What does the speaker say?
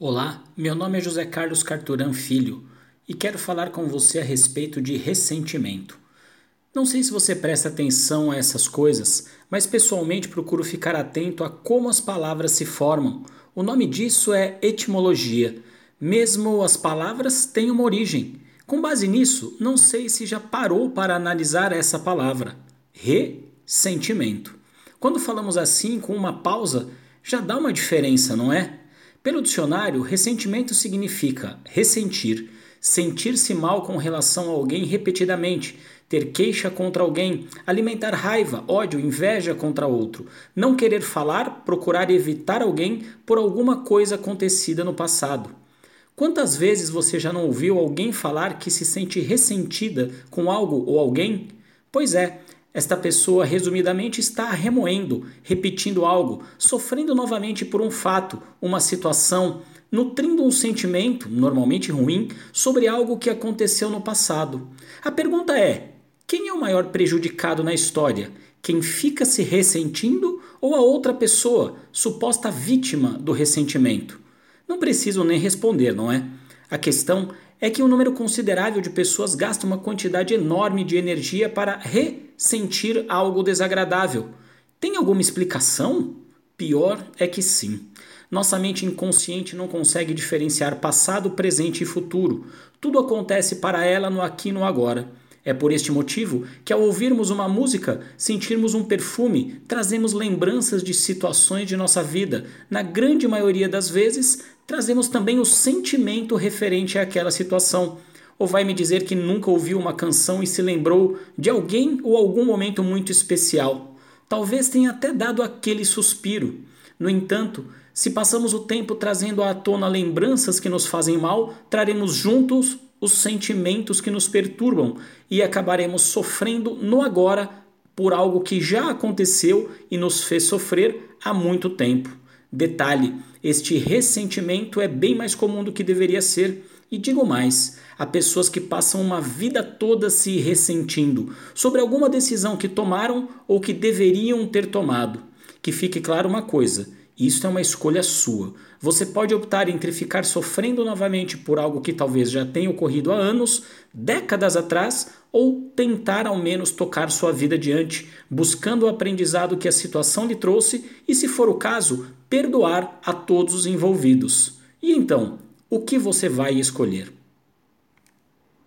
Olá, meu nome é José Carlos Carturan Filho e quero falar com você a respeito de ressentimento. Não sei se você presta atenção a essas coisas, mas pessoalmente procuro ficar atento a como as palavras se formam. O nome disso é etimologia. Mesmo as palavras têm uma origem. Com base nisso, não sei se já parou para analisar essa palavra. Ressentimento. Quando falamos assim com uma pausa, já dá uma diferença, não é? Pelo dicionário, ressentimento significa ressentir, sentir-se mal com relação a alguém repetidamente, ter queixa contra alguém, alimentar raiva, ódio, inveja contra outro, não querer falar, procurar evitar alguém por alguma coisa acontecida no passado. Quantas vezes você já não ouviu alguém falar que se sente ressentida com algo ou alguém? Pois é, esta pessoa, resumidamente, está remoendo, repetindo algo, sofrendo novamente por um fato, uma situação, nutrindo um sentimento, normalmente ruim, sobre algo que aconteceu no passado. A pergunta é: quem é o maior prejudicado na história? Quem fica se ressentindo ou a outra pessoa, suposta vítima do ressentimento? Não preciso nem responder, não é? A questão é que um número considerável de pessoas gasta uma quantidade enorme de energia para ressentir algo desagradável. Tem alguma explicação? Pior é que sim. Nossa mente inconsciente não consegue diferenciar passado, presente e futuro. Tudo acontece para ela no aqui e no agora. É por este motivo que, ao ouvirmos uma música, sentirmos um perfume, trazemos lembranças de situações de nossa vida. Na grande maioria das vezes, trazemos também o sentimento referente àquela situação. Ou vai me dizer que nunca ouviu uma canção e se lembrou de alguém ou algum momento muito especial? Talvez tenha até dado aquele suspiro. No entanto, se passamos o tempo trazendo à tona lembranças que nos fazem mal, traremos juntos os sentimentos que nos perturbam e acabaremos sofrendo no agora por algo que já aconteceu e nos fez sofrer há muito tempo. Detalhe: este ressentimento é bem mais comum do que deveria ser. E digo mais: há pessoas que passam uma vida toda se ressentindo sobre alguma decisão que tomaram ou que deveriam ter tomado. Que fique claro uma coisa: isso é uma escolha sua. Você pode optar entre ficar sofrendo novamente por algo que talvez já tenha ocorrido há anos, décadas atrás, ou tentar ao menos tocar sua vida adiante, buscando o aprendizado que a situação lhe trouxe e, se for o caso, perdoar a todos os envolvidos. E então, o que você vai escolher?